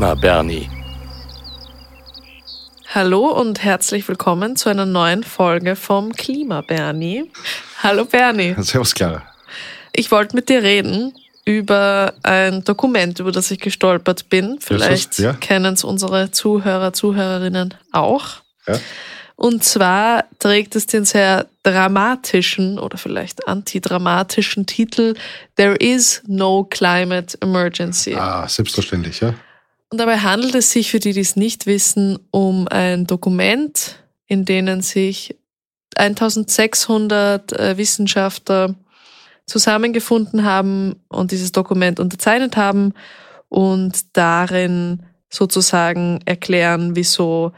Klima Bernie. Hallo und herzlich willkommen zu einer neuen Folge vom Klima Bernie. Hallo Bernie. Servus Clara. Ich wollte mit dir reden über ein Dokument, über das ich gestolpert bin. Vielleicht ja. kennen es unsere Zuhörer, Zuhörerinnen auch. Ja. Und zwar trägt es den sehr dramatischen oder vielleicht antidramatischen Titel There is no climate emergency. Ah, selbstverständlich, ja. Und dabei handelt es sich, für die, die es nicht wissen, um ein Dokument, in denen sich 1600 äh, Wissenschaftler zusammengefunden haben und dieses Dokument unterzeichnet haben und darin sozusagen erklären, wieso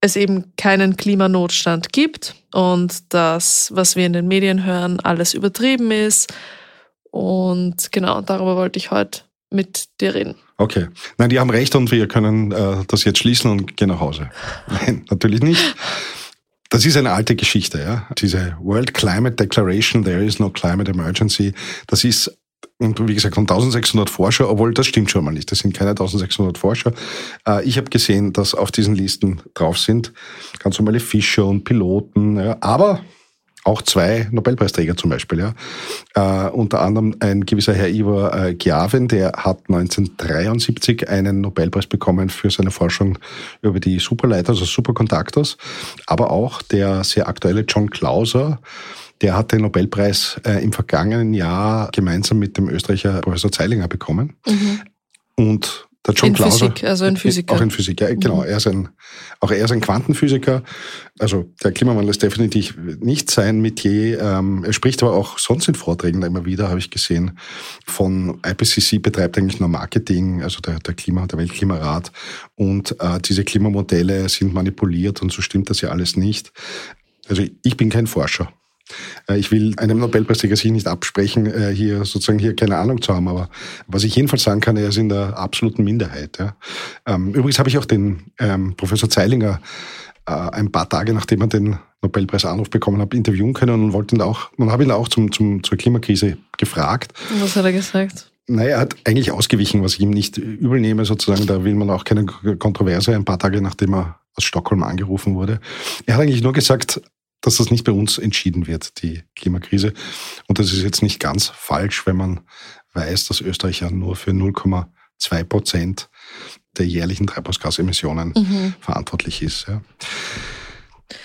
es eben keinen Klimanotstand gibt und das, was wir in den Medien hören, alles übertrieben ist. Und genau, darüber wollte ich heute mit dir reden. Okay. Nein, die haben recht und wir können äh, das jetzt schließen und gehen nach Hause. Nein, natürlich nicht. Das ist eine alte Geschichte, ja. Diese World Climate Declaration, there is no climate emergency, das ist wie gesagt, von 1600 Forscher, obwohl das stimmt schon mal nicht. Das sind keine 1600 Forscher. Äh, ich habe gesehen, dass auf diesen Listen drauf sind ganz normale Fischer und Piloten, ja, aber auch zwei Nobelpreisträger zum Beispiel. Ja. Äh, unter anderem ein gewisser Herr Ivar äh, Giaven, der hat 1973 einen Nobelpreis bekommen für seine Forschung über die Superleiter, also Superconductors. Aber auch der sehr aktuelle John Clauser, der hat den Nobelpreis äh, im vergangenen Jahr gemeinsam mit dem Österreicher Professor Zeilinger bekommen. Mhm. Und der John in Clauser, Physik, also ein Physiker. Auch ein Physiker, ja, genau. Mhm. Er ist ein, auch er ist ein Quantenphysiker. Also der Klimawandel ist definitiv nicht sein Metier. Ähm, er spricht aber auch sonst in Vorträgen immer wieder, habe ich gesehen, von IPCC betreibt eigentlich nur Marketing, also der, der Klima, der Weltklimarat. Und äh, diese Klimamodelle sind manipuliert und so stimmt das ja alles nicht. Also ich bin kein Forscher. Äh, Ich will einem Nobelpreisträger sich nicht absprechen, äh, hier sozusagen hier keine Ahnung zu haben, aber was ich jedenfalls sagen kann, er ist in der absoluten Minderheit. Ja. Ähm, Übrigens habe ich auch den ähm, Professor Zeilinger äh, ein paar Tage nachdem er den Nobelpreisanruf bekommen hat, interviewen können und wollte ihn auch, man habe ihn auch zum, zum, zur Klimakrise gefragt. Und was hat er gesagt? Naja, er hat eigentlich ausgewichen, was ich ihm nicht übel nehme, sozusagen. Da will man auch keine Kontroverse, ein paar Tage nachdem er aus Stockholm angerufen wurde. Er hat eigentlich nur gesagt, dass das nicht bei uns entschieden wird, die Klimakrise. Und das ist jetzt nicht ganz falsch, wenn man weiß, dass Österreich ja nur für 0,2 Prozent der jährlichen Treibhausgasemissionen Mhm. verantwortlich ist. Ja.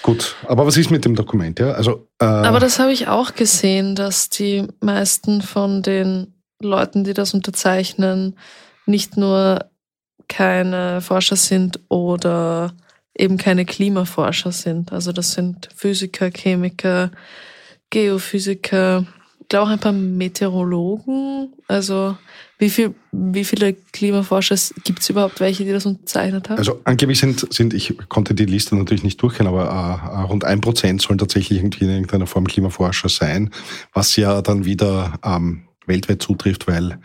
Gut, aber was ist mit dem Dokument? Ja? Also, äh, Aber das habe ich auch gesehen, dass die meisten von den Leuten, die das unterzeichnen, nicht nur keine Forscher sind oder eben keine Klimaforscher sind. Also das sind Physiker, Chemiker, Geophysiker, ich glaube auch ein paar Meteorologen. Also wie, viel, wie viele Klimaforscher gibt es überhaupt welche, die das unterzeichnet haben? Also angeblich sind, sind, ich konnte die Liste natürlich nicht durchgehen, aber äh, rund ein Prozent sollen tatsächlich irgendwie in irgendeiner Form Klimaforscher sein, was ja dann wieder ähm, weltweit zutrifft, weil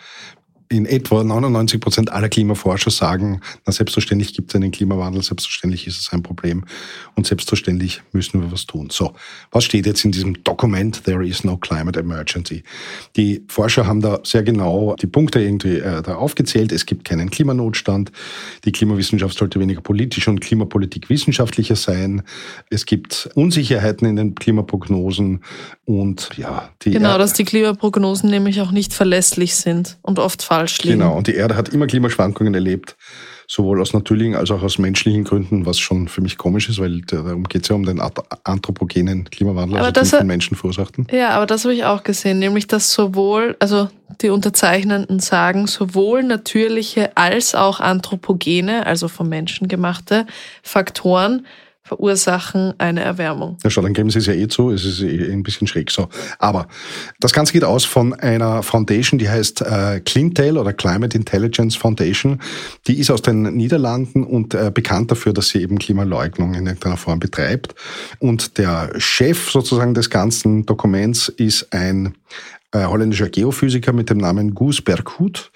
in etwa 99 Prozent aller Klimaforscher sagen, na selbstverständlich gibt es einen Klimawandel, selbstverständlich ist es ein Problem und selbstverständlich müssen wir was tun. So, was steht jetzt in diesem Dokument There is no climate emergency? Die Forscher haben da sehr genau die Punkte irgendwie äh, da aufgezählt. Es gibt keinen Klimanotstand. Die Klimawissenschaft sollte weniger politisch und Klimapolitik wissenschaftlicher sein. Es gibt Unsicherheiten in den Klimaprognosen und ja, die Genau, Er- dass die Klimaprognosen nämlich auch nicht verlässlich sind und oft falsch liegen. Genau, und die Erde hat immer Klimaschwankungen erlebt, sowohl aus natürlichen als auch aus menschlichen Gründen, was schon für mich komisch ist, weil darum geht es ja um den anthropogenen Klimawandel, Aber also das den von Menschen verursachten. Ja, aber das habe ich auch gesehen, nämlich dass sowohl, also die Unterzeichnenden sagen, sowohl natürliche als auch anthropogene, also vom Menschen gemachte Faktoren verursachen eine Erwärmung. Ja, schau, dann geben sie es ja eh zu, es ist eh ein bisschen schräg so. Aber das Ganze geht aus von einer Foundation, die heißt äh, Clintail oder Climate Intelligence Foundation. Die ist aus den Niederlanden und äh, bekannt dafür, dass sie eben Klimaleugnung in irgendeiner Form betreibt. Und der Chef sozusagen des ganzen Dokuments ist ein äh, holländischer Geophysiker mit dem Namen Guus Berghut.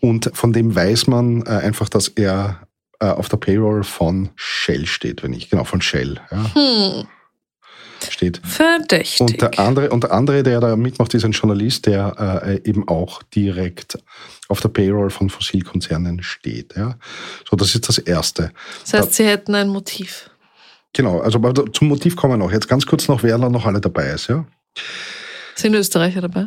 Und von dem weiß man äh, einfach, dass er äh, auf der Payroll von Shell steht, wenn ich, genau, von Shell. Ja. Hm. steht. Verdächtig. Und der andere, und der andere, der da mitmacht, ist ein Journalist, der äh, eben auch direkt auf der Payroll von Fossilkonzernen steht. Ja? So, das ist das Erste. Das heißt, da, Sie hätten ein Motiv. Genau, also zum Motiv kommen wir noch. Jetzt ganz kurz noch, wer da noch alle dabei ist. Ja? Sind Österreicher dabei?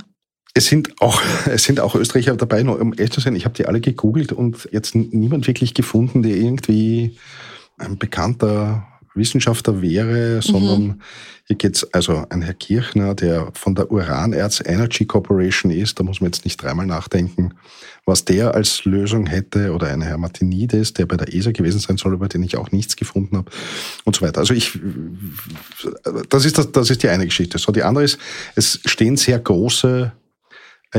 Es sind auch, es sind auch Österreicher dabei, nur um ehrlich zu sein, ich habe die alle gegoogelt und jetzt niemand wirklich gefunden, der irgendwie ein bekannter Wissenschaftler wäre, sondern mhm. hier geht's also ein Herr Kirchner, der von der Uranerz Energy Corporation ist, da muss man jetzt nicht dreimal nachdenken, was der als Lösung hätte, oder ein Herr Martinides, der bei der ESA gewesen sein soll, über den ich auch nichts gefunden habe und so weiter. Also ich, das ist, das, das ist die eine Geschichte. So, die andere ist, es stehen sehr große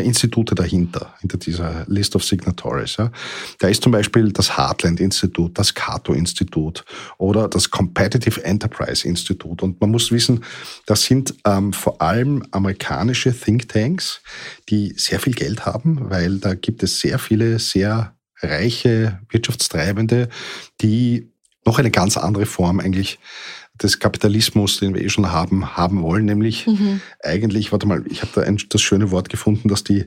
Institute dahinter, hinter dieser List of Signatories. Ja. Da ist zum Beispiel das Heartland-Institut, das Cato-Institut oder das Competitive Enterprise Institut. Und man muss wissen, das sind ähm, vor allem amerikanische Thinktanks, die sehr viel Geld haben, weil da gibt es sehr viele sehr reiche Wirtschaftstreibende, die noch eine ganz andere Form eigentlich des Kapitalismus, den wir eh schon haben, haben wollen, nämlich mhm. eigentlich, warte mal, ich habe da ein, das schöne Wort gefunden, dass die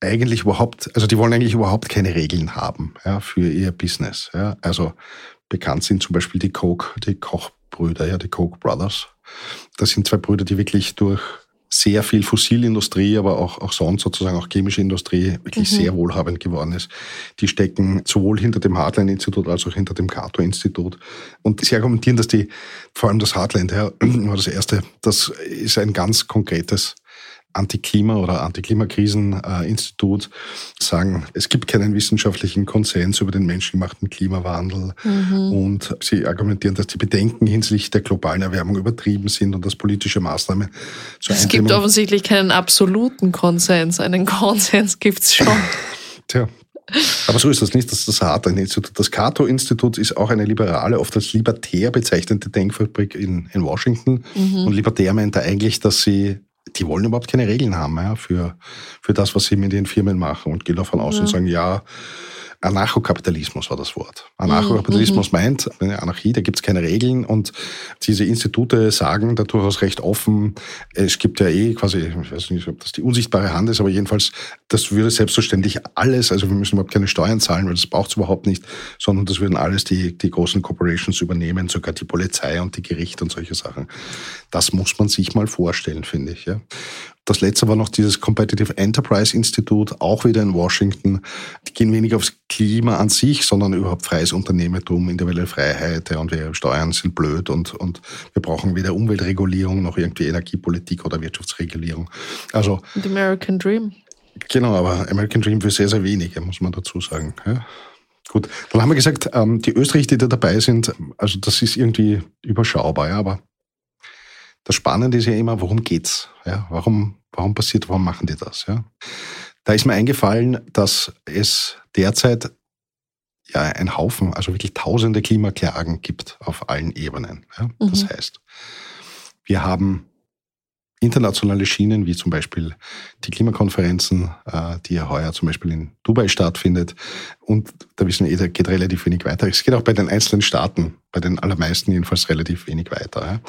eigentlich überhaupt, also die wollen eigentlich überhaupt keine Regeln haben ja, für ihr Business. Ja. Also bekannt sind zum Beispiel die Coke, die Kochbrüder, ja, die Coke Brothers. Das sind zwei Brüder, die wirklich durch sehr viel Fossilindustrie, aber auch, auch sonst sozusagen auch chemische Industrie wirklich mhm. sehr wohlhabend geworden ist. Die stecken sowohl hinter dem Heartland-Institut als auch hinter dem Cato-Institut. Und sie argumentieren, dass die, vor allem das Heartland, ja, war das erste, das ist ein ganz konkretes Anti-Klima- oder Anti-Klimakrisen-Institut sagen, es gibt keinen wissenschaftlichen Konsens über den menschengemachten Klimawandel. Mhm. Und sie argumentieren, dass die Bedenken hinsichtlich der globalen Erwärmung übertrieben sind und dass politische Maßnahmen zur Es gibt offensichtlich keinen absoluten Konsens. Einen Konsens gibt's schon. Tja, aber so ist das nicht. Das ist das harte Institut. Das Cato-Institut ist auch eine liberale, oft als libertär bezeichnete Denkfabrik in, in Washington. Mhm. Und libertär meint er eigentlich, dass sie die wollen überhaupt keine Regeln haben ja, für, für das, was sie mit den Firmen machen und gehen davon aus ja. und sagen, ja, Anarchokapitalismus war das Wort. Anarchokapitalismus mhm. meint, eine Anarchie, da gibt es keine Regeln und diese Institute sagen da durchaus recht offen, es gibt ja eh quasi, ich weiß nicht, ob das die unsichtbare Hand ist, aber jedenfalls, das würde selbstverständlich alles, also wir müssen überhaupt keine Steuern zahlen, weil das braucht es überhaupt nicht, sondern das würden alles die, die großen Corporations übernehmen, sogar die Polizei und die Gerichte und solche Sachen. Das muss man sich mal vorstellen, finde ich. Ja. Das letzte war noch dieses Competitive Enterprise Institute, auch wieder in Washington. Die gehen weniger aufs Klima an sich, sondern überhaupt freies Unternehmertum, individuelle Freiheit ja, und wir Steuern sind blöd und, und wir brauchen weder Umweltregulierung noch irgendwie Energiepolitik oder Wirtschaftsregulierung. Also. The American Dream. Genau, aber American Dream für sehr, sehr wenige, muss man dazu sagen. Ja. Gut, dann haben wir gesagt, ähm, die Österreicher, die da dabei sind, also das ist irgendwie überschaubar, ja, aber das Spannende ist ja immer, worum geht's? Ja, warum, warum passiert, warum machen die das? Ja? Da ist mir eingefallen, dass es derzeit ja ein Haufen, also wirklich tausende Klimaklagen gibt auf allen Ebenen. Ja? Das mhm. heißt, wir haben internationale Schienen, wie zum Beispiel die Klimakonferenzen, äh, die ja heuer zum Beispiel in Dubai stattfindet. Und da wissen wir eh, da geht relativ wenig weiter. Es geht auch bei den einzelnen Staaten, bei den allermeisten jedenfalls relativ wenig weiter.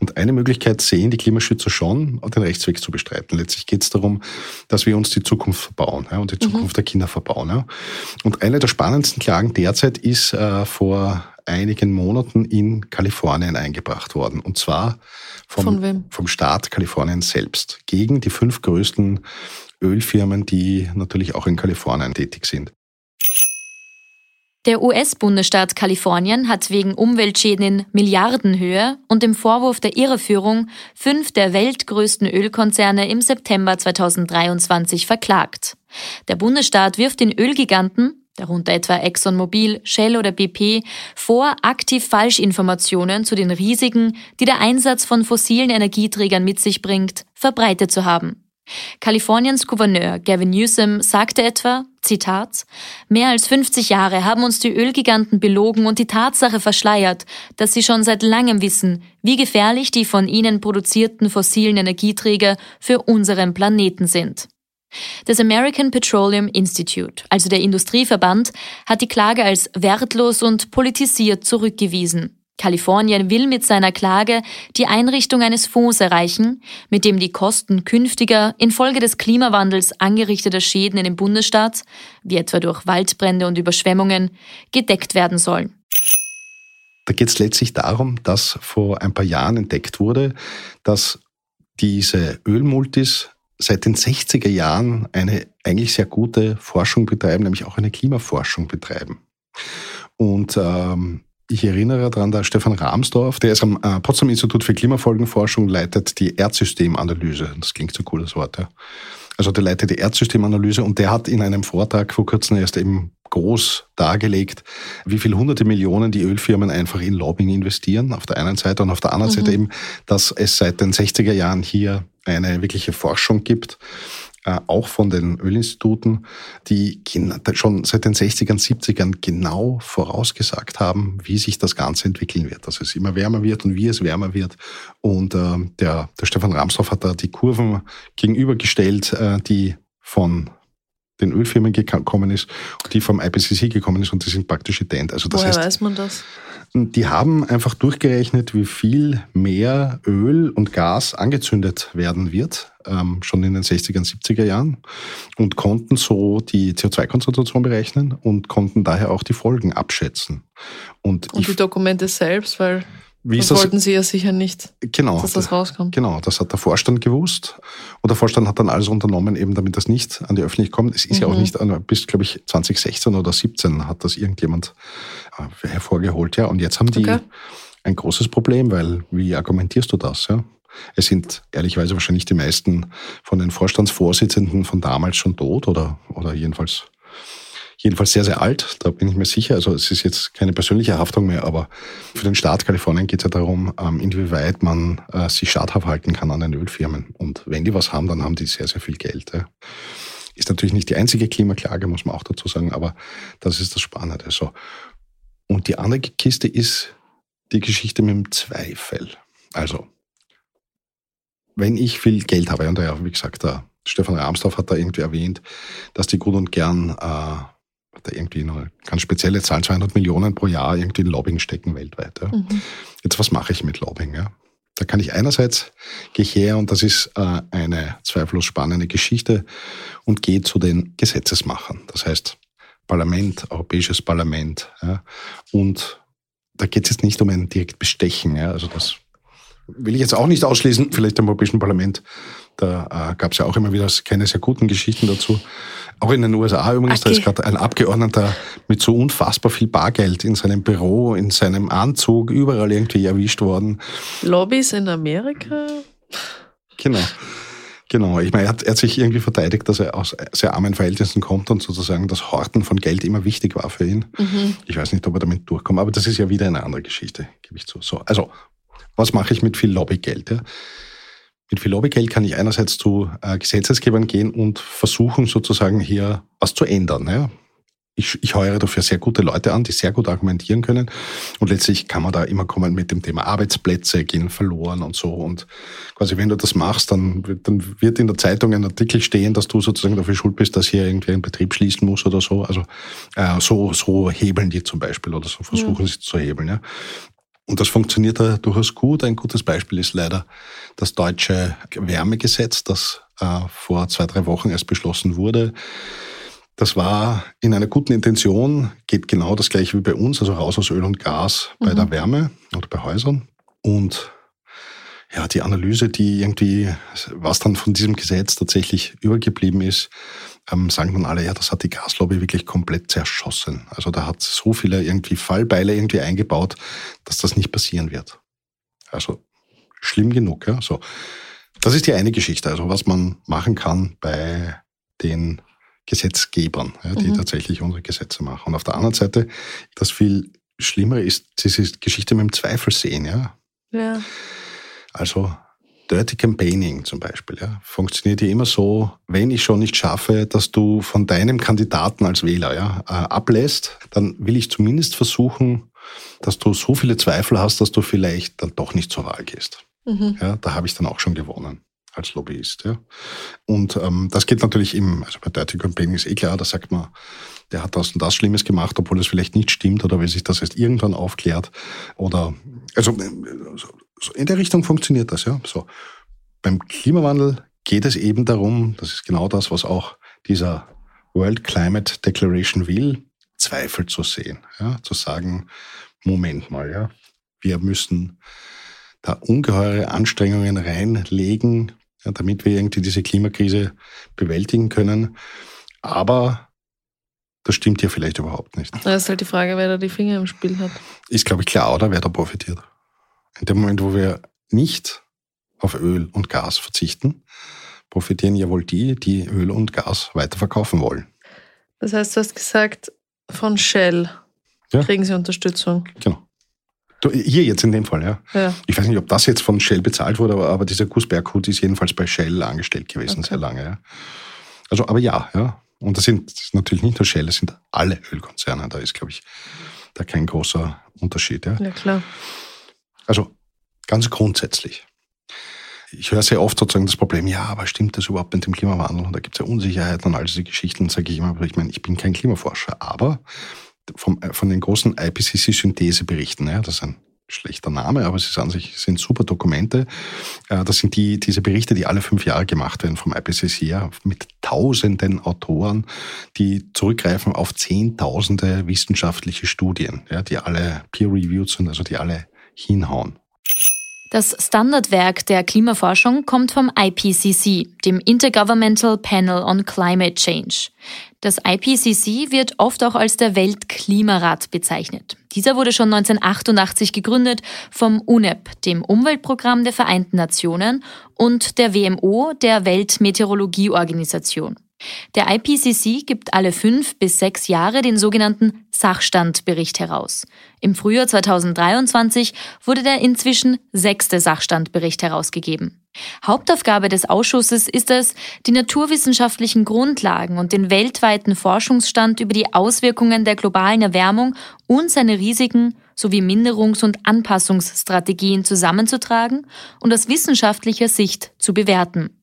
Und eine Möglichkeit sehen die Klimaschützer schon, den Rechtsweg zu bestreiten. Letztlich geht es darum, dass wir uns die Zukunft verbauen und die mhm. Zukunft mhm. der Kinder verbauen. Und eine der spannendsten Klagen derzeit ist äh, vor einigen Monaten in Kalifornien eingebracht worden. Und zwar vom, vom Staat Kalifornien selbst gegen die fünf größten Ölfirmen, die natürlich auch in Kalifornien tätig sind. Der US-Bundesstaat Kalifornien hat wegen Umweltschäden in Milliardenhöhe und dem Vorwurf der Irreführung fünf der weltgrößten Ölkonzerne im September 2023 verklagt. Der Bundesstaat wirft den Ölgiganten darunter etwa ExxonMobil, Shell oder BP, vor, aktiv Falschinformationen zu den Risiken, die der Einsatz von fossilen Energieträgern mit sich bringt, verbreitet zu haben. Kaliforniens Gouverneur Gavin Newsom sagte etwa, Zitat, mehr als 50 Jahre haben uns die Ölgiganten belogen und die Tatsache verschleiert, dass sie schon seit langem wissen, wie gefährlich die von ihnen produzierten fossilen Energieträger für unseren Planeten sind. Das American Petroleum Institute, also der Industrieverband, hat die Klage als wertlos und politisiert zurückgewiesen. Kalifornien will mit seiner Klage die Einrichtung eines Fonds erreichen, mit dem die Kosten künftiger infolge des Klimawandels angerichteter Schäden in dem Bundesstaat, wie etwa durch Waldbrände und Überschwemmungen, gedeckt werden sollen. Da geht es letztlich darum, dass vor ein paar Jahren entdeckt wurde, dass diese Ölmultis seit den 60er Jahren eine eigentlich sehr gute Forschung betreiben, nämlich auch eine Klimaforschung betreiben. Und ähm, ich erinnere daran, der Stefan Rahmsdorf, der ist am äh, Potsdam Institut für Klimafolgenforschung, leitet die Erdsystemanalyse. Das klingt so ein cooles Wort, ja. Also der leitet die Erdsystemanalyse und der hat in einem Vortrag vor kurzem erst eben groß dargelegt, wie viele hunderte Millionen die Ölfirmen einfach in Lobbying investieren, auf der einen Seite und auf der anderen mhm. Seite eben, dass es seit den 60er Jahren hier eine wirkliche Forschung gibt, auch von den Ölinstituten, die schon seit den 60ern, 70ern genau vorausgesagt haben, wie sich das Ganze entwickeln wird, dass es immer wärmer wird und wie es wärmer wird. Und äh, der, der Stefan Ramsdorff hat da die Kurven gegenübergestellt, äh, die von den Ölfirmen gekommen ist die vom IPCC gekommen ist und die sind praktisch ident. Also das Woher heißt, weiß man das? Die haben einfach durchgerechnet, wie viel mehr Öl und Gas angezündet werden wird, ähm, schon in den 60er und 70er Jahren und konnten so die CO2-Konzentration berechnen und konnten daher auch die Folgen abschätzen. Und, und die Dokumente selbst, weil wie das, das wollten Sie ja sicher nicht, genau, dass das rauskommt. Genau, das hat der Vorstand gewusst. Und der Vorstand hat dann alles unternommen, eben damit das nicht an die Öffentlichkeit kommt. Es ist mhm. ja auch mhm. nicht, bis, glaube ich, 2016 oder 17 hat das irgendjemand äh, hervorgeholt. Ja. Und jetzt haben die okay. ein großes Problem, weil wie argumentierst du das? Ja? Es sind ehrlicherweise wahrscheinlich die meisten von den Vorstandsvorsitzenden von damals schon tot oder, oder jedenfalls jedenfalls sehr, sehr alt, da bin ich mir sicher. Also es ist jetzt keine persönliche Haftung mehr, aber für den Staat Kalifornien geht es ja darum, ähm, inwieweit man äh, sich schadhaft halten kann an den Ölfirmen. Und wenn die was haben, dann haben die sehr, sehr viel Geld. Ist natürlich nicht die einzige Klimaklage, muss man auch dazu sagen, aber das ist das Spannende. So. Und die andere Kiste ist die Geschichte mit dem Zweifel. Also, wenn ich viel Geld habe, und ja, wie gesagt, der Stefan Ramsdorff hat da irgendwie erwähnt, dass die gut und gern äh, da irgendwie eine ganz spezielle Zahl, 200 Millionen pro Jahr irgendwie in Lobbying stecken weltweit. Ja. Mhm. Jetzt, was mache ich mit Lobbying? Ja? Da kann ich einerseits, gehe her und das ist äh, eine zweifellos spannende Geschichte und gehe zu den Gesetzesmachern. Das heißt, Parlament, Europäisches Parlament. Ja, und da geht es jetzt nicht um ein direkt Bestechen. Ja, also das will ich jetzt auch nicht ausschließen, vielleicht im Europäischen Parlament. Da äh, gab es ja auch immer wieder keine sehr guten Geschichten dazu. Auch in den USA übrigens, okay. da ist gerade ein Abgeordneter mit so unfassbar viel Bargeld in seinem Büro, in seinem Anzug, überall irgendwie erwischt worden. Lobbys in Amerika? Genau. Genau, ich meine, er hat, er hat sich irgendwie verteidigt, dass er aus sehr armen Verhältnissen kommt und sozusagen das Horten von Geld immer wichtig war für ihn. Mhm. Ich weiß nicht, ob er damit durchkommt, aber das ist ja wieder eine andere Geschichte, gebe ich zu. So, also, was mache ich mit viel Lobbygeld? Ja? Mit viel Lobbygeld kann ich einerseits zu äh, Gesetzesgebern gehen und versuchen sozusagen hier was zu ändern. Ja? Ich, ich heuere dafür sehr gute Leute an, die sehr gut argumentieren können. Und letztlich kann man da immer kommen mit dem Thema Arbeitsplätze gehen verloren und so. Und quasi, wenn du das machst, dann, dann wird in der Zeitung ein Artikel stehen, dass du sozusagen dafür schuld bist, dass hier irgendwie ein Betrieb schließen muss oder so. Also äh, so, so hebeln die zum Beispiel oder so versuchen ja. sie zu hebeln. Ja. Und das funktioniert da durchaus gut. Ein gutes Beispiel ist leider das deutsche Wärmegesetz, das äh, vor zwei, drei Wochen erst beschlossen wurde. Das war in einer guten Intention, geht genau das gleiche wie bei uns, also raus aus Öl und Gas bei mhm. der Wärme oder bei Häusern. Und ja, die Analyse, die irgendwie, was dann von diesem Gesetz tatsächlich übergeblieben ist, ähm, sagen dann alle, ja, das hat die Gaslobby wirklich komplett zerschossen. Also da hat so viele irgendwie Fallbeile irgendwie eingebaut, dass das nicht passieren wird. Also schlimm genug, ja. So. Das ist die eine Geschichte, also was man machen kann bei den Gesetzgebern, ja, die mhm. tatsächlich unsere Gesetze machen. Und auf der anderen Seite, das viel Schlimmere ist diese Geschichte mit dem Zweifel sehen, ja. Ja. Also Dirty Campaigning zum Beispiel, ja, funktioniert ja immer so, wenn ich schon nicht schaffe, dass du von deinem Kandidaten als Wähler ja, äh, ablässt, dann will ich zumindest versuchen, dass du so viele Zweifel hast, dass du vielleicht dann doch nicht zur Wahl gehst. Mhm. Ja, da habe ich dann auch schon gewonnen. als Lobbyist. Ja. Und ähm, das geht natürlich im, also bei Dirty Campaigning ist eh klar, da sagt man, der hat das und das Schlimmes gemacht, obwohl es vielleicht nicht stimmt oder will sich das erst irgendwann aufklärt. Oder also so in der Richtung funktioniert das, ja. So. Beim Klimawandel geht es eben darum, das ist genau das, was auch dieser World Climate Declaration will, Zweifel zu sehen, ja, zu sagen, Moment mal, ja, wir müssen da ungeheure Anstrengungen reinlegen, ja, damit wir irgendwie diese Klimakrise bewältigen können. Aber das stimmt ja vielleicht überhaupt nicht. Das ist halt die Frage, wer da die Finger im Spiel hat. Ist, glaube ich, klar, oder wer da profitiert. In dem Moment, wo wir nicht auf Öl und Gas verzichten, profitieren ja wohl die, die Öl und Gas weiterverkaufen wollen. Das heißt, du hast gesagt, von Shell ja. kriegen sie Unterstützung. Genau. Hier jetzt in dem Fall, ja. ja. Ich weiß nicht, ob das jetzt von Shell bezahlt wurde, aber, aber dieser Gus Berghut ist jedenfalls bei Shell angestellt gewesen, okay. sehr lange. Ja. Also, aber ja, ja. Und das sind natürlich nicht nur Shell, das sind alle Ölkonzerne. Da ist, glaube ich, da kein großer Unterschied. Ja, ja klar. Also ganz grundsätzlich. Ich höre sehr oft sozusagen das Problem, ja, aber stimmt das überhaupt mit dem Klimawandel? Und da gibt es ja Unsicherheiten und all diese Geschichten. sage ich immer, ich meine, ich bin kein Klimaforscher, aber vom, äh, von den großen IPCC-Syntheseberichten, ja, das ist ein schlechter Name, aber sie an sich sind super Dokumente. Äh, das sind die, diese Berichte, die alle fünf Jahre gemacht werden vom IPCC, ja, mit tausenden Autoren, die zurückgreifen auf zehntausende wissenschaftliche Studien, ja, die alle peer-reviewed sind, also die alle hinhauen. Das Standardwerk der Klimaforschung kommt vom IPCC, dem Intergovernmental Panel on Climate Change. Das IPCC wird oft auch als der Weltklimarat bezeichnet. Dieser wurde schon 1988 gegründet vom UNEP, dem Umweltprogramm der Vereinten Nationen, und der WMO, der Weltmeteorologieorganisation. Der IPCC gibt alle fünf bis sechs Jahre den sogenannten Sachstandbericht heraus. Im Frühjahr 2023 wurde der inzwischen sechste Sachstandbericht herausgegeben. Hauptaufgabe des Ausschusses ist es, die naturwissenschaftlichen Grundlagen und den weltweiten Forschungsstand über die Auswirkungen der globalen Erwärmung und seine Risiken sowie Minderungs- und Anpassungsstrategien zusammenzutragen und aus wissenschaftlicher Sicht zu bewerten.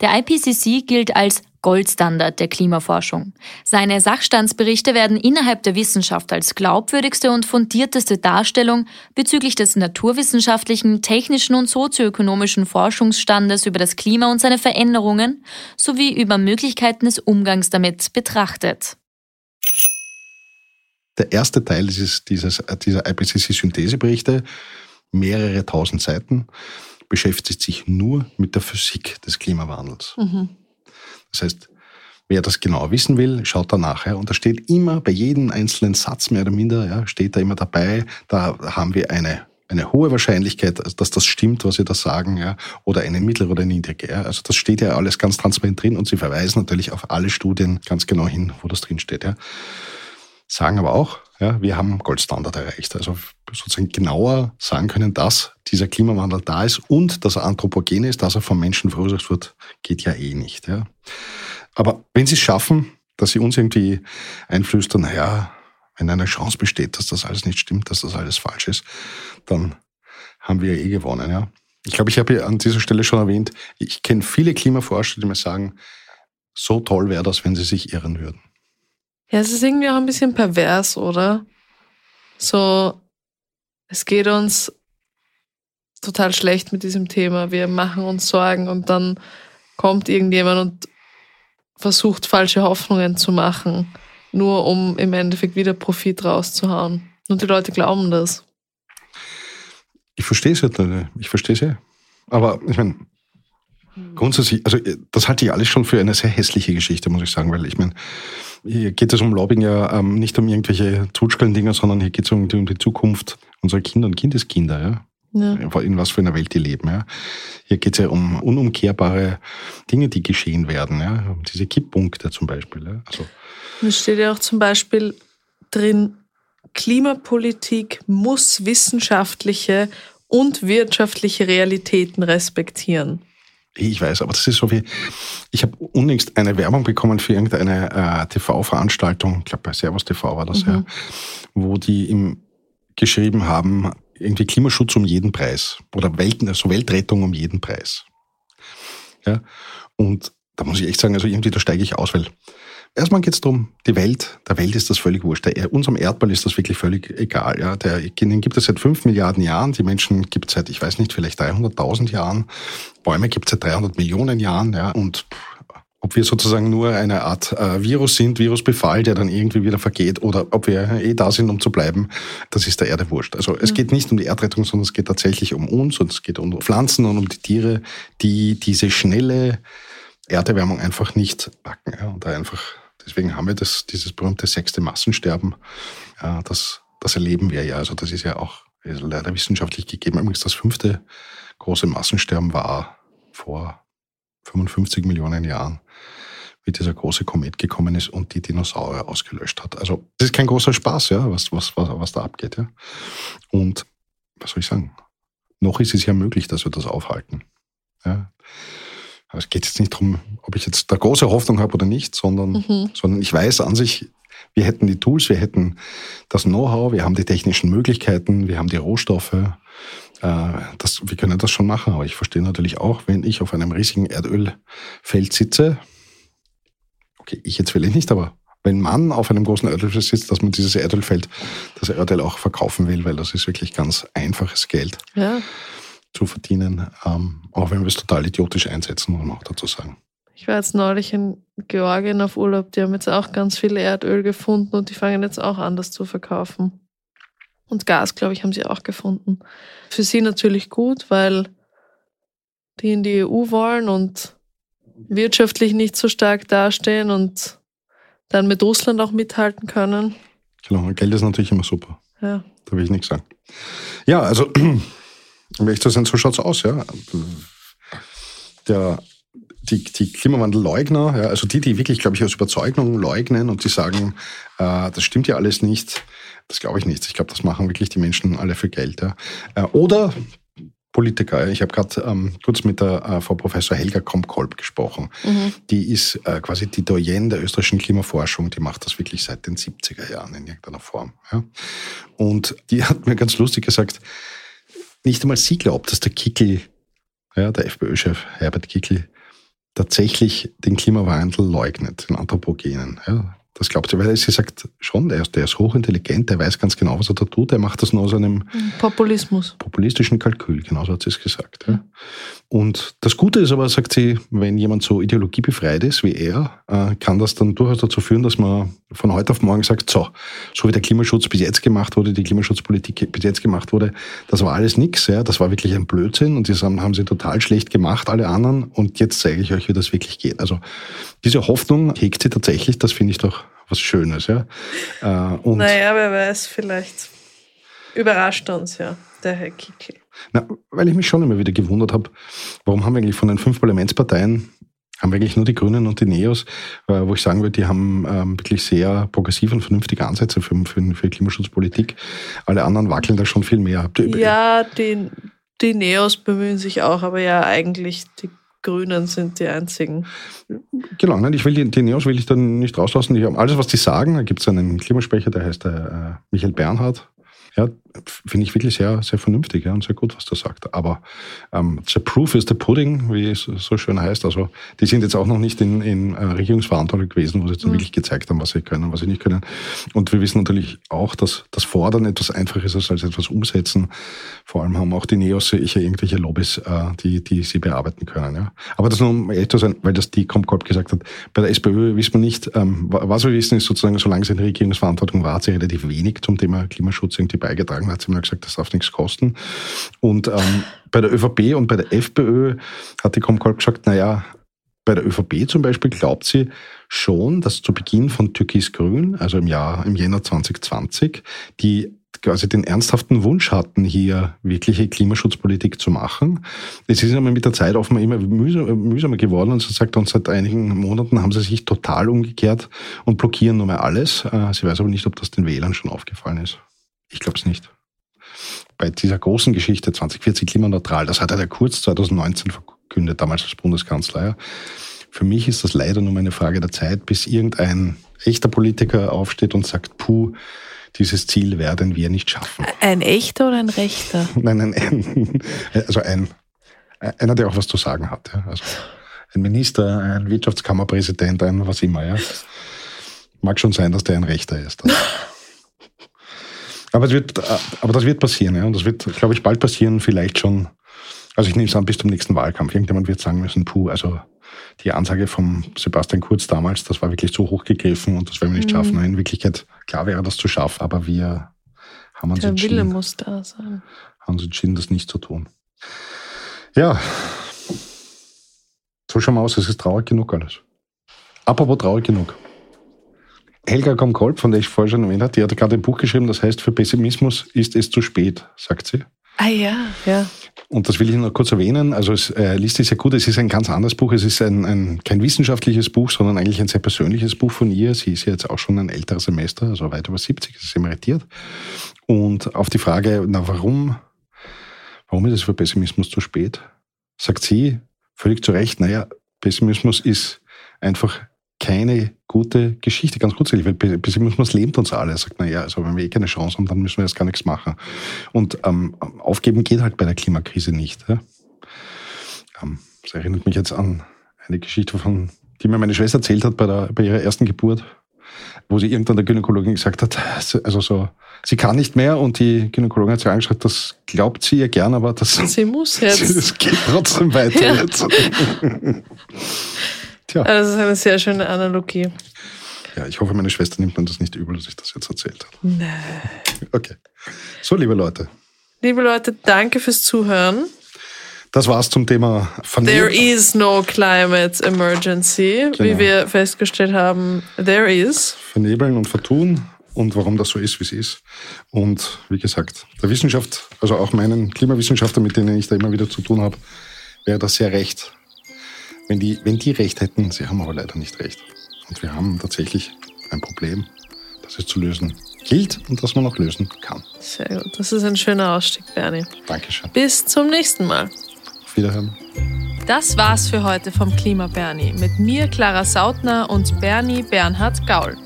Der IPCC gilt als Goldstandard der Klimaforschung. Seine Sachstandsberichte werden innerhalb der Wissenschaft als glaubwürdigste und fundierteste Darstellung bezüglich des naturwissenschaftlichen, technischen und sozioökonomischen Forschungsstandes über das Klima und seine Veränderungen sowie über Möglichkeiten des Umgangs damit betrachtet. Der erste Teil dieses, dieses, dieser IPCC-Syntheseberichte, mehrere tausend Seiten, beschäftigt sich nur mit der Physik des Klimawandels. Mhm. Das heißt, wer das genau wissen will, schaut da nachher. Und da steht immer bei jedem einzelnen Satz mehr oder minder, ja, steht da immer dabei, da haben wir eine eine hohe Wahrscheinlichkeit, dass das stimmt, was Sie da sagen, ja, oder eine mittlere oder eine niedrige. Ja. Also das steht ja alles ganz transparent drin und Sie verweisen natürlich auf alle Studien ganz genau hin, wo das drin steht. Ja. Sagen aber auch, ja, wir haben Goldstandard erreicht. Also sozusagen genauer sagen können, dass dieser Klimawandel da ist und dass er anthropogen ist, dass er vom Menschen verursacht wird, geht ja eh nicht. Ja. Aber wenn Sie es schaffen, dass Sie uns irgendwie einflüstern, naja, wenn eine Chance besteht, dass das alles nicht stimmt, dass das alles falsch ist, dann haben wir eh gewonnen. Ja. Ich glaube, ich habe an dieser Stelle schon erwähnt, ich kenne viele Klimaforscher, die mir sagen, so toll wäre das, wenn sie sich irren würden. Ja, es ist irgendwie auch ein bisschen pervers, oder? So, es geht uns total schlecht mit diesem Thema. Wir machen uns Sorgen und dann kommt irgendjemand und versucht falsche Hoffnungen zu machen, nur um im Endeffekt wieder Profit rauszuhauen. Und die Leute glauben das. Ich verstehe es ja, ich verstehe es ja. Aber ich meine, grundsätzlich, also das halte ich alles schon für eine sehr hässliche Geschichte, muss ich sagen, weil ich meine, hier geht es um Lobbying ja ähm, nicht um irgendwelche Zutschkeln-Dinger, sondern hier geht es um, um, die Zukunft unserer Kinder und Kindeskinder, ja. Ja. In was für einer Welt die leben. Ja. Hier geht es ja um unumkehrbare Dinge, die geschehen werden. Ja. Um diese Kipppunkte zum Beispiel. Ja. Also. Es steht ja auch zum Beispiel drin, Klimapolitik muss wissenschaftliche und wirtschaftliche Realitäten respektieren. Ich weiß, aber das ist so wie, ich habe unlängst eine Werbung bekommen für irgendeine äh, TV-Veranstaltung, ich glaube bei Servus TV war das mhm. ja, wo die im, geschrieben haben, irgendwie Klimaschutz um jeden Preis oder Welt, also Weltrettung um jeden Preis. Ja? Und da muss ich echt sagen, also irgendwie, da steige ich aus, weil erstmal geht es darum, die Welt, der Welt ist das völlig wurscht. Der, unserem Erdball ist das wirklich völlig egal. Ja? Der, den gibt es seit fünf Milliarden Jahren, die Menschen gibt es seit, ich weiß nicht, vielleicht 300.000 Jahren, Bäume gibt es seit 300 Millionen Jahren. Ja? Und ob wir sozusagen nur eine Art äh, Virus sind, Virusbefall, der dann irgendwie wieder vergeht, oder ob wir eh da sind, um zu bleiben, das ist der Erde wurscht. Also es mhm. geht nicht um die Erdrettung, sondern es geht tatsächlich um uns und es geht um Pflanzen und um die Tiere, die diese schnelle Erderwärmung einfach nicht packen. Ja, und da einfach, deswegen haben wir das, dieses berühmte sechste Massensterben. Ja, das, das erleben wir ja. Also das ist ja auch leider wissenschaftlich gegeben. Übrigens das fünfte große Massensterben war vor 55 Millionen Jahren wie dieser große Komet gekommen ist und die Dinosaurier ausgelöscht hat. Also das ist kein großer Spaß, ja, was, was, was, was da abgeht. Ja. Und was soll ich sagen? Noch ist es ja möglich, dass wir das aufhalten. Ja. Es geht jetzt nicht darum, ob ich jetzt da große Hoffnung habe oder nicht, sondern, mhm. sondern ich weiß an sich, wir hätten die Tools, wir hätten das Know-how, wir haben die technischen Möglichkeiten, wir haben die Rohstoffe. Äh, das, wir können das schon machen, aber ich verstehe natürlich auch, wenn ich auf einem riesigen Erdölfeld sitze, okay, ich jetzt will ich nicht, aber wenn man auf einem großen Erdölfeld sitzt, dass man dieses Erdölfeld, das Erdöl auch verkaufen will, weil das ist wirklich ganz einfaches Geld ja. Zu verdienen, ähm, auch wenn wir es total idiotisch einsetzen, muss man auch dazu sagen. Ich war jetzt neulich in Georgien auf Urlaub, die haben jetzt auch ganz viel Erdöl gefunden und die fangen jetzt auch an, das zu verkaufen. Und Gas, glaube ich, haben sie auch gefunden. Für sie natürlich gut, weil die in die EU wollen und wirtschaftlich nicht so stark dastehen und dann mit Russland auch mithalten können. Genau, Geld ist natürlich immer super. Ja. Da will ich nichts sagen. Ja, also, zu sein, so schaut es aus, ja. Der, die, die Klimawandelleugner, ja, also die, die wirklich, glaube ich, aus Überzeugung leugnen und die sagen, äh, das stimmt ja alles nicht, das glaube ich nicht. Ich glaube, das machen wirklich die Menschen alle für Geld. Ja. Äh, oder Politiker. Ich habe gerade ähm, kurz mit der äh, Frau Professor Helga Kromp-Kolb gesprochen. Mhm. Die ist äh, quasi die Doyenne der österreichischen Klimaforschung. Die macht das wirklich seit den 70er Jahren in irgendeiner Form. Ja. Und die hat mir ganz lustig gesagt, nicht einmal sie glaubt, dass der Kickel, ja, der FPÖ-Chef Herbert Kickel, tatsächlich den Klimawandel leugnet, den Anthropogenen. Ja. Das glaubt sie, weil sie sagt schon, der ist, der ist hochintelligent, der weiß ganz genau, was er da tut, der macht das nur aus einem Populismus. Populistischen Kalkül, genauso hat sie es gesagt. Ja. Und das Gute ist aber, sagt sie, wenn jemand so ideologiebefreit ist wie er, äh, kann das dann durchaus dazu führen, dass man von heute auf morgen sagt, so, so wie der Klimaschutz bis jetzt gemacht wurde, die Klimaschutzpolitik bis jetzt gemacht wurde, das war alles nix, ja, das war wirklich ein Blödsinn und das haben, haben sie total schlecht gemacht, alle anderen, und jetzt zeige ich euch, wie das wirklich geht. Also diese Hoffnung hegt sie tatsächlich, das finde ich doch was Schönes. Ja. Äh, und naja, wer weiß, vielleicht überrascht uns ja der Herr Kickel. Na, weil ich mich schon immer wieder gewundert habe, warum haben wir eigentlich von den fünf Parlamentsparteien haben wir eigentlich nur die Grünen und die Neos, äh, wo ich sagen würde, die haben ähm, wirklich sehr progressive und vernünftige Ansätze für, für, für Klimaschutzpolitik. Alle anderen wackeln da schon viel mehr. Ja, die, die Neos bemühen sich auch, aber ja, eigentlich die Grünen sind die einzigen. Genau, nein, ich will die, die Neos will ich dann nicht rauslassen. Haben alles, was die sagen. Da gibt es einen Klimasprecher, der heißt äh, Michael Bernhard. Ja, finde ich wirklich sehr, sehr vernünftig ja, und sehr gut, was der sagt. Aber ähm, the proof is the pudding, wie es so schön heißt. Also die sind jetzt auch noch nicht in, in äh, Regierungsverantwortung gewesen, wo sie jetzt mhm. wirklich gezeigt haben, was sie können und was sie nicht können. Und wir wissen natürlich auch, dass das Fordern etwas einfacher ist als etwas umsetzen. Vor allem haben auch die Neos sicher irgendwelche Lobbys, äh, die, die sie bearbeiten können. Ja. Aber das nur um sein, weil das die Comcorp gesagt hat, bei der SPÖ wissen wir nicht, ähm, was wir wissen ist sozusagen, solange sie in Regierungsverantwortung war, hat sie relativ wenig zum Thema Klimaschutz irgendwie beigetragen hat sie mir gesagt, das darf nichts kosten. Und ähm, bei der ÖVP und bei der FPÖ hat die Comcall gesagt, naja, bei der ÖVP zum Beispiel glaubt sie schon, dass zu Beginn von Türkis-Grün, also im Jahr, im Jänner 2020, die quasi den ernsthaften Wunsch hatten, hier wirkliche Klimaschutzpolitik zu machen. Es ist aber mit der Zeit offenbar immer mühsamer geworden und sie sagt uns seit einigen Monaten haben sie sich total umgekehrt und blockieren nun mal alles. Äh, sie weiß aber nicht, ob das den Wählern schon aufgefallen ist. Ich glaube es nicht bei dieser großen Geschichte 2040 klimaneutral, das hat er ja kurz 2019 verkündet, damals als Bundeskanzler. Ja. Für mich ist das leider nur eine Frage der Zeit, bis irgendein echter Politiker aufsteht und sagt, puh, dieses Ziel werden wir nicht schaffen. Ein echter oder ein rechter? Nein, ein, ein also ein, einer, der auch was zu sagen hat. Ja. Also, ein Minister, ein Wirtschaftskammerpräsident, ein was immer. Ja. Mag schon sein, dass der ein Rechter ist. Aber, es wird, aber das wird passieren, ja. Und das wird, glaube ich, bald passieren, vielleicht schon. Also ich nehme es an, bis zum nächsten Wahlkampf. Irgendjemand wird sagen müssen, puh, also die Ansage von Sebastian Kurz damals, das war wirklich zu hoch gegriffen und das werden wir nicht mhm. schaffen. In Wirklichkeit, klar wäre das zu schaffen, aber wir haben uns Der entschieden. Wille muss da sein. Haben uns entschieden, das nicht zu tun. Ja. So schauen wir aus, es ist traurig genug alles. Apropos traurig genug. Helga Komkolb, von der ich vorher schon erwähnt habe, die hat gerade ein Buch geschrieben, das heißt, für Pessimismus ist es zu spät, sagt sie. Ah ja, ja. Und das will ich noch kurz erwähnen. Also es äh, liest sich sehr gut. Es ist ein ganz anderes Buch. Es ist ein, ein, kein wissenschaftliches Buch, sondern eigentlich ein sehr persönliches Buch von ihr. Sie ist ja jetzt auch schon ein älteres Semester, also weit über 70, ist emeritiert. Und auf die Frage, na warum, warum ist es für Pessimismus zu spät, sagt sie völlig zu Recht, naja, Pessimismus ist einfach keine gute Geschichte, ganz grundsätzlich, weil Pessimismus lähmt uns alle. Er sagt, naja, also wenn wir eh keine Chance haben, dann müssen wir jetzt gar nichts machen. Und ähm, aufgeben geht halt bei der Klimakrise nicht. Ja? Ähm, das erinnert mich jetzt an eine Geschichte, von, die mir meine Schwester erzählt hat bei, der, bei ihrer ersten Geburt, wo sie irgendwann der Gynäkologin gesagt hat, also so, sie kann nicht mehr und die Gynäkologin hat sie angeschaut, das glaubt sie ihr gern, aber das, sie muss jetzt. Es geht trotzdem weiter ja. jetzt. Tja. Das ist eine sehr schöne Analogie. Ja, ich hoffe, meine Schwester nimmt mir das nicht übel, dass ich das jetzt erzählt habe. Nein. Okay. So, liebe Leute. Liebe Leute, danke fürs Zuhören. Das war's zum Thema Vernebelung. There is no climate emergency. Genau. Wie wir festgestellt haben, there is. Vernebeln und vertun und warum das so ist, wie es ist. Und wie gesagt, der Wissenschaft, also auch meinen Klimawissenschaftlern, mit denen ich da immer wieder zu tun habe, wäre das sehr recht, wenn die, wenn die recht hätten, sie haben aber leider nicht recht. Und wir haben tatsächlich ein Problem, das es zu lösen gilt und das man auch lösen kann. Sehr gut. Das ist ein schöner Ausstieg, Bernie. Dankeschön. Bis zum nächsten Mal. Auf Wiederhören. Das war's für heute vom Klima Bernie mit mir, Clara Sautner und Bernie Bernhard Gaul.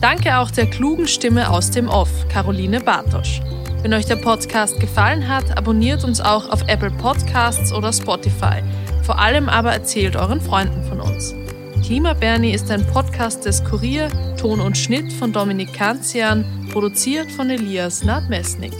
Danke auch der klugen Stimme aus dem Off, Caroline Bartosch. Wenn euch der Podcast gefallen hat, abonniert uns auch auf Apple Podcasts oder Spotify. Vor allem aber erzählt euren Freunden von uns. Klima Bernie ist ein Podcast des Kurier, Ton und Schnitt von Dominik Kanzian, produziert von Elias Nadmesnik.